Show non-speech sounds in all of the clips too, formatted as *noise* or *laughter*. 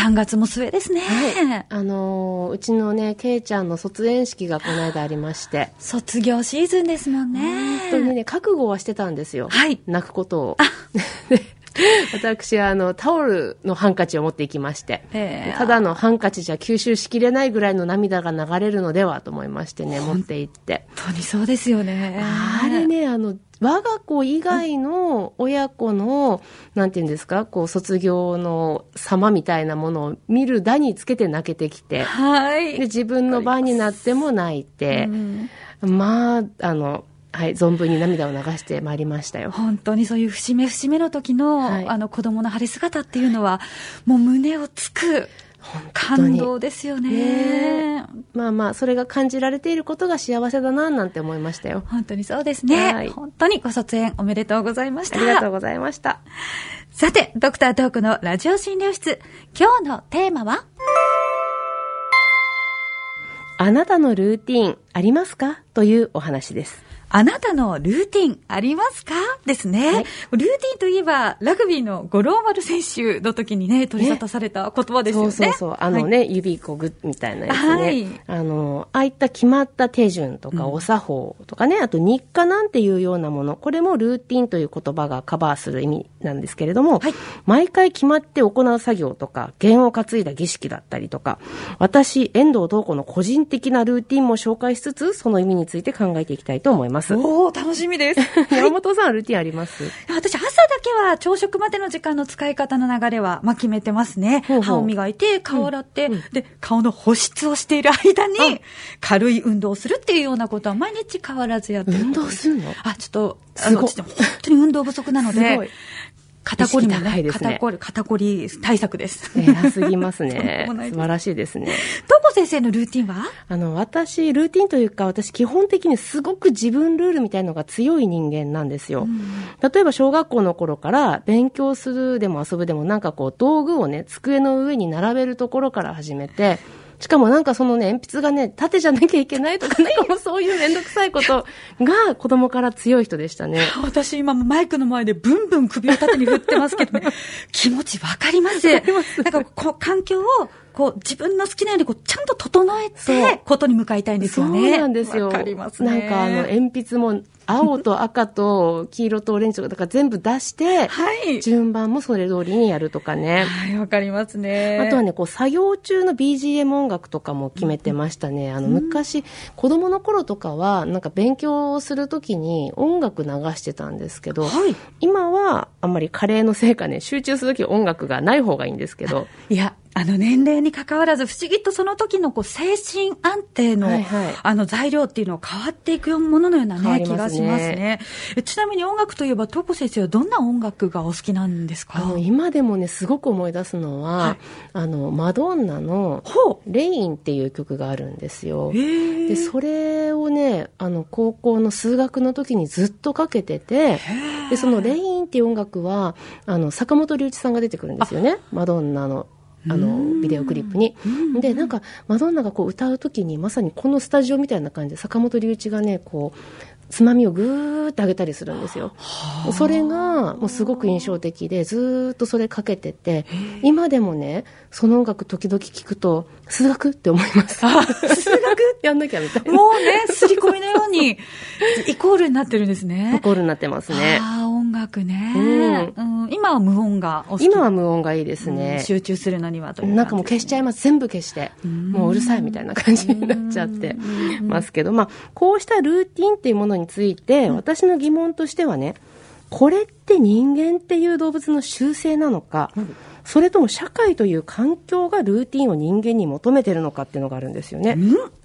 3月も末ですね。はい。あのーうちのね、けいちゃんの卒園式がこの間ありまして、卒業シーズンですもんね。本当にね、覚悟はしてたんですよ。はい泣くことを。*laughs* で *laughs* 私はあのタオルのハンカチを持っていきまして、ええただのハンカチじゃ吸収しきれないぐらいの涙が流れるのではと思いましてね、持って行って。本当にそうですよね。あれね、あの、我が子以外の親子の、なんていうんですか、こう、卒業の様みたいなものを見る段につけて泣けてきて、はい。で、自分の番になっても泣いて、うんまあ、あの、はい、存分に涙を流してまいりましたよ。本当にそういう節目節目の時の、はいあの子供の晴れ姿っていうのは、もう胸をつく感動ですよね。ねまあまあ、それが感じられていることが幸せだな、なんて思いましたよ。本当にそうですね、はい本当にご卒園おめでとうございました。ありがとうございました。さて、ドクタートークのラジオ診療室、今日のテーマは？あなたのルーティンありますか？というお話です。あなたのルーティンありますか？ですね、はいルーティンといえば、ラグビーの五郎丸選手の時にね、取り沙汰された言葉ですよね。そうそうそう。あのね、指こぐみたいなやつね。はいあの、ああいった決まった手順とか、お作法とかね、あと日課なんていうようなもの、これもルーティンという言葉がカバーする意味なんですけれども、はい毎回決まって行う作業とか、弦を担いだ儀式だったりとか、私、遠藤東子の個人的なルーティンも紹介しつつ、その意味について考えていきたいと思います。おお楽しみです。*laughs* 山本さん、ルーティンあります？私、朝だけは朝食までの時間の使い方の流れは、まあ、決めてますね。ほうほう。歯を磨いて、顔を洗って、で、顔の保湿をしている間に、軽い運動をするっていうようなことは毎日変わらずやってる運動するの？あ、ちょっと、あの、ちょっと本当に運動不足なので、肩こりもねいですね肩こり、肩こり対策です。偉すぎますね *laughs* 素晴らしいですね。とも先生のルーティンは？あの、私、ルーティンというか、私、基本的にすごく自分ルールみたいのが強い人間なんですよ。例えば、小学校の頃から、勉強するでも遊ぶでも、なんかこう、道具をね、机の上に並べるところから始めて、しかもなんかそのね、鉛筆がね、縦じゃなきゃいけないとか、*laughs* なんかもうそういうめんどくさいことが子供から強い人でしたね。*laughs* 私今もマイクの前でブンブン首を縦に振ってますけどね、*laughs* 気持ちわかります。なんかこう環境をこう自分の好きなようにこうちゃんと整えて、ことに向かいたいんですよね。そうなんですよ。わかりますね。なんかあの、鉛筆も青と赤と黄色とオレンジとか、だから全部出して、はい。順番もそれ通りにやるとかね。はい、わかりますね。あとはね、こう、作業中の BGM 音楽とかも決めてましたね。あの、昔、子供の頃とかは、なんか勉強するときに音楽流してたんですけど、はい。今は、あんまり加齢のせいかね、集中するとき音楽がない方がいいんですけど、いや、あの年齢に関わらず不思議とその時のこう精神安定の、はいはい。あの材料っていうのは変わっていくもののような変わね、気がしますね。えちなみに音楽といえば、トコ先生はどんな音楽がお好きなんですか？今でもね、すごく思い出すのは、はい。あの、マドンナの、ほレインっていう曲があるんですよ。で、それをね、あの、高校の数学の時にずっとかけてて、で、そのレインっていう音楽は、あの、坂本龍一さんが出てくるんですよね。マドンナの、あの、ビデオクリップに。で、なんか、マドンナがこう歌う時に、まさにこのスタジオみたいな感じで、坂本龍一がね、こう、つまみをぐーって上げたりするんですよ。それがもうすごく印象的で、ずーっとそれかけてて、今でもね、その音楽時々聞くと、数学って思います。数学やんなきゃみたいな。もうね、刷り込みのように、イコールになってるんですね。コールになってますね。音楽ね、ううん。今は無音がお好き。今は無音がいいですうん。ね。集中するのにはというなんかもう消しちゃいます。全部消して。もううるさいみたいな感じになっちゃってますけど、まあ、こうしたルーティンっていうものについて、私の疑問としてはね、これって人間っていう動物の習性なのか、それとも社会という環境がルーティンを人間に求めてるのかっていうのがあるんですよね。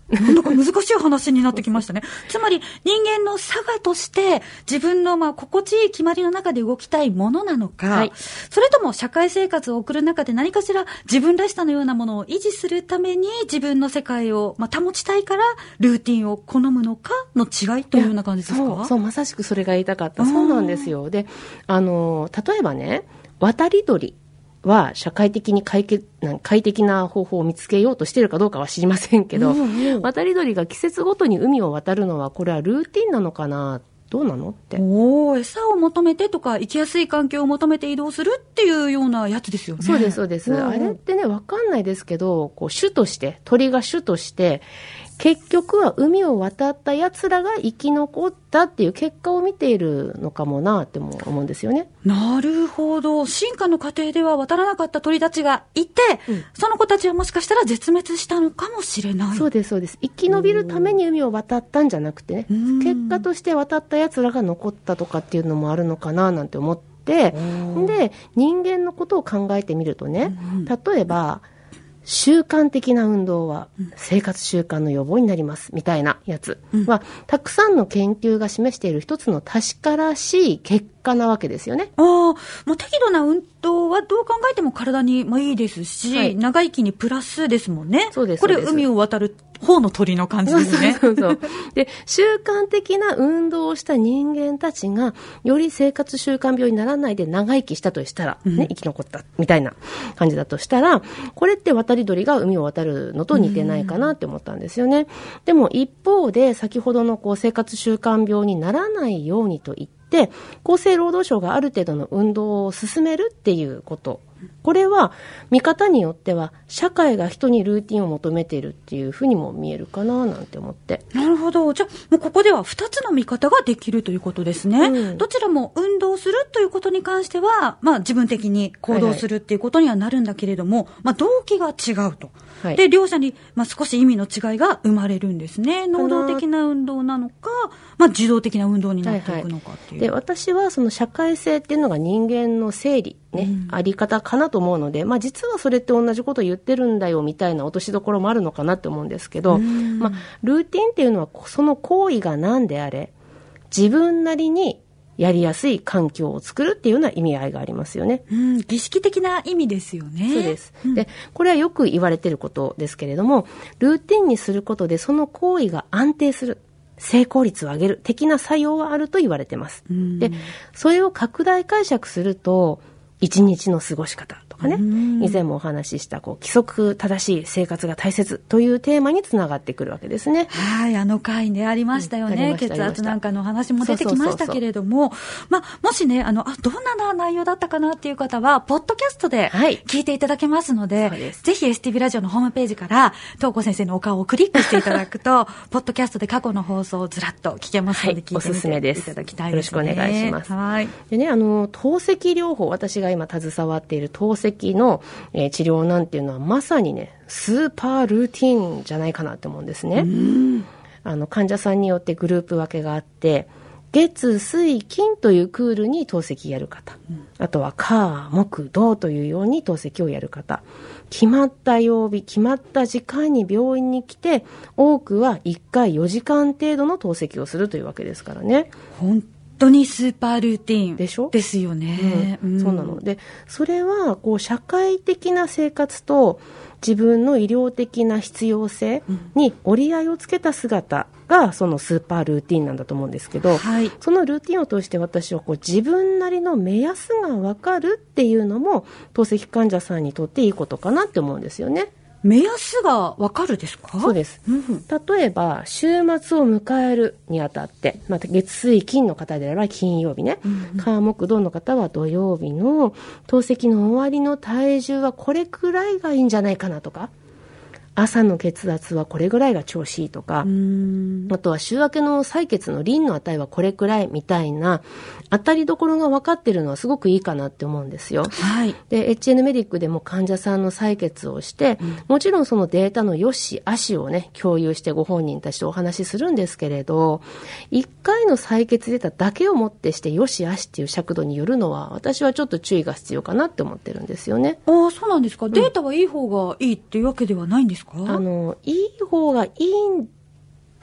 なんか難しい話になってきましたね。つまり人間の差がとして自分のまあ心地いい決まりの中で動きたいものなのか、はいそれとも社会生活を送る中で何かしら自分らしさのようなものを維持するために自分の世界をまあ保ちたいからルーティンを好むのかの違いというような感じですか？そう、まさしくそれが言いたかった。そうなんですよ。で、あの、例えばね、渡り鳥は社会的に快適な快適な方法を見つけようとしているかどうかは知りませんけど、うんうん渡り鳥が季節ごとに海を渡るのは、これはルーティンなのかな？っどうなのって。おお餌を求めてとか、生きやすい環境を求めて移動するっていうようなやつですよね。そうです、そうです。うんあれってね、わかんないですけど、こう、種として、鳥が種として、結局は海を渡った奴らが生き残ったっていう結果を見ているのかもなっても思うんですよね。なるほど。進化の過程では渡らなかった鳥たちがいて、うんその子たちはもしかしたら絶滅したのかもしれない。そうです、そうです。生き延びるために海を渡ったんじゃなくてね、うん結果として渡った奴らが残ったとかっていうのもあるのかななんて思って、で、人間のことを考えてみるとね、うん例えば、習慣的な運動は生活習慣の予防になりますみたいなやつは、たくさんの研究が示している一つの確からしい結果なわけですよね。ああ、もう適度な運動はどう考えても体にもいいですし、はい長生きにプラスですもんね。そうですこれそうです海を渡る方の鳥の感じですね。*laughs* そうそうそう。で、習慣的な運動をした人間たちが、より生活習慣病にならないで長生きしたとしたら、ね、生き残った、みたいな感じだとしたら、これって渡り鳥が海を渡るのと似てないかなって思ったんですよね。でも一方で、先ほどのこう生活習慣病にならないようにと言って、厚生労働省がある程度の運動を進めるっていうこと。これは見方によっては社会が人にルーティンを求めているっていうふうにも見えるかななんて思って。なるほど。じゃあ、もうここでは2つの見方ができるということですね。うんどちらも運動するということに関しては、まあ自分的に行動するっていうことにはなるんだけれども、まあ動機が違うと。はい。で、両者に、まあ、少し意味の違いが生まれるんですね。能動的な運動なのか、まあ受動的な運動になっていくのかっていう。で私はその社会性っていうのが人間の整理、ねあり方かなと思うので、まあ、実はそれって同じこと言ってるんだよみたいな落としどころもあるのかなって思うんですけど、まあ、ルーティンっていうのはその行為が何であれ自分なりにやりやすい環境を作るっていうような意味合いがありますよね。うん、儀式的な意味ですよね。そうです。で、これはよく言われてることですけれども、ルーティンにすることでその行為が安定する。成功率を上げる的な作用はあると言われてます。んで、それを拡大解釈すると、一日の過ごし方とかね、以前もお話しした、こう、規則正しい生活が大切というテーマにつながってくるわけですね。はい、あの回でありましたよね。ました血圧なんかの話も出てきましたけれども、まあ、もしね、あの、あ、どんな内容だったかなっていう方は、ポッドキャストではい。聞いていただけますので、そうです。ぜひ STV ラジオのホームページから、東子先生のお顔をクリックしていただくと、*laughs* ポッドキャストで過去の放送をずらっと聞けますので、はい聞いておすすめです。みていただきたいですね。よろしくお願いします。はい。でね、あの、透析療法、私が今携わっている透析の、えー治療なんていうのはまさにね、スーパールーティンじゃないかなって思うんですね。あの、患者さんによってグループ分けがあって、月、水、金というクールに透析やる方。あとは、火、木、土というように透析をやる方。決まった曜日、決まった時間に病院に来て、多くは1回4時間程度の透析をするというわけですからね。本当にスーパールーティン。でしょ？ですよね。うんそうなの。で、それは、こう、社会的な生活と自分の医療的な必要性に折り合いをつけた姿が、そのスーパールーティンなんだと思うんですけど、はい。そのルーティンを通して私はこう自分なりの目安がわかるっていうのも、透析患者さんにとっていいことかなって思うんですよね。目安がわかるですか？そうです。うん。例えば、週末を迎えるにあたって、また月水金の方であれば金曜日ね、火木土の方は土曜日の透析の終わりの体重はこれくらいがいいんじゃないかなとか、朝の血圧はこれぐらいが調子いいとか、うんあとは週明けの採血のリンの値はこれくらいみたいな、当たりどころが分かってるのはすごくいいかなって思うんですよ。はい。で、HN メディックでも患者さんの採血をして、もちろんそのデータの良し悪しをね、共有してご本人たちとお話しするんですけれど、1回の採血データだけをもってして良し悪しっていう尺度によるのは、私はちょっと注意が必要かなって思ってるんですよね。ああ、そうなんですか。データはいい方がいいっていうわけではないんですか？あの、いい方がいいん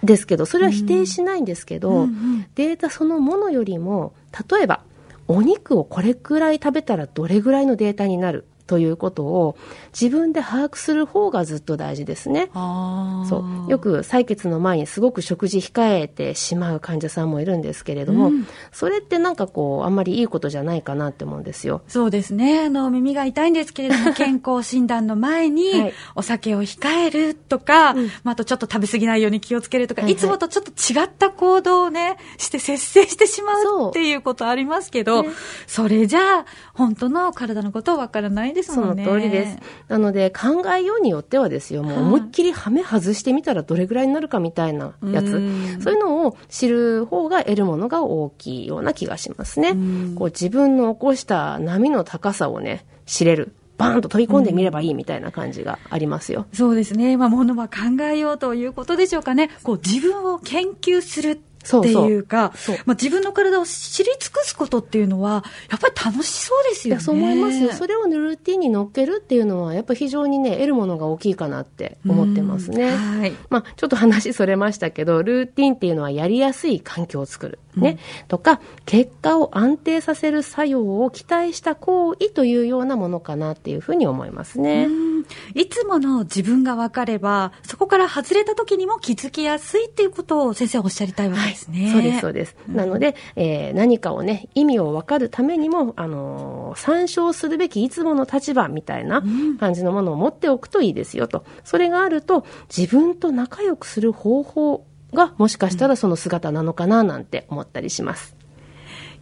ですけど、それは否定しないんですけど、うんうん。データそのものよりも、例えば、お肉をこれくらい食べたらどれぐらいのデータになるということを自分で把握する方がずっと大事ですね。そう。よく採血の前にすごく食事控えてしまう患者さんもいるんですけれども、うんそれってなんかこう、あんまりいいことじゃないかなって思うんですよ。そうですね。あの、耳が痛いんですけれども、健康診断の前にはい、お酒を控えるとか、うんまあ、あとちょっと食べ過ぎないように気をつけるとか、はいはいいつもとちょっと違った行動をね、して節制してしまそううっていうことありますけど、ねそれじゃあ、本当の体のことわからないですそのもんね。通りです。なので、考えようによってはですよ、もうはい思いっきりハメ外してみたらどれぐらいになるかみたいなやつ。うんそういうのを知る方が得るものが大きいような気がしますねうん。こう自分の起こした波の高さをね、知れる。バーンと飛び込んでみればいいみたいな感じがありますよ。そうですね。まあ、ものは考えようということでしょうかね。こう、自分を研究するっていうか、そうそうまあ、自分の体を知り尽くすことっていうのは、やっぱり楽しそうですよね。そう思います。それをルーティンに乗っけるっていうのは、やっぱ非常にね、得るものが大きいかなって思ってますね。うんはい。まあ、ちょっと話それましたけど、ルーティンっていうのはやりやすい環境を作る。ね。とか、結果を安定させる作用を期待した行為というようなものかなっていうふうに思いますね。うんいつもの自分が分かれば、そこから外れた時にも気づきやすいっていうことを先生はおっしゃりたいわけですね。そうです、そうです。なので、えー何かをね、意味を分かるためにも、あのー参照するべきいつもの立場みたいな感じのものを持っておくといいですよと。それがあると、自分と仲良くする方法が、もしかしたらその姿なのかななんて思ったりします。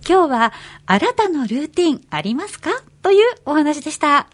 今日は、あなたのルーティンありますか？というお話でした。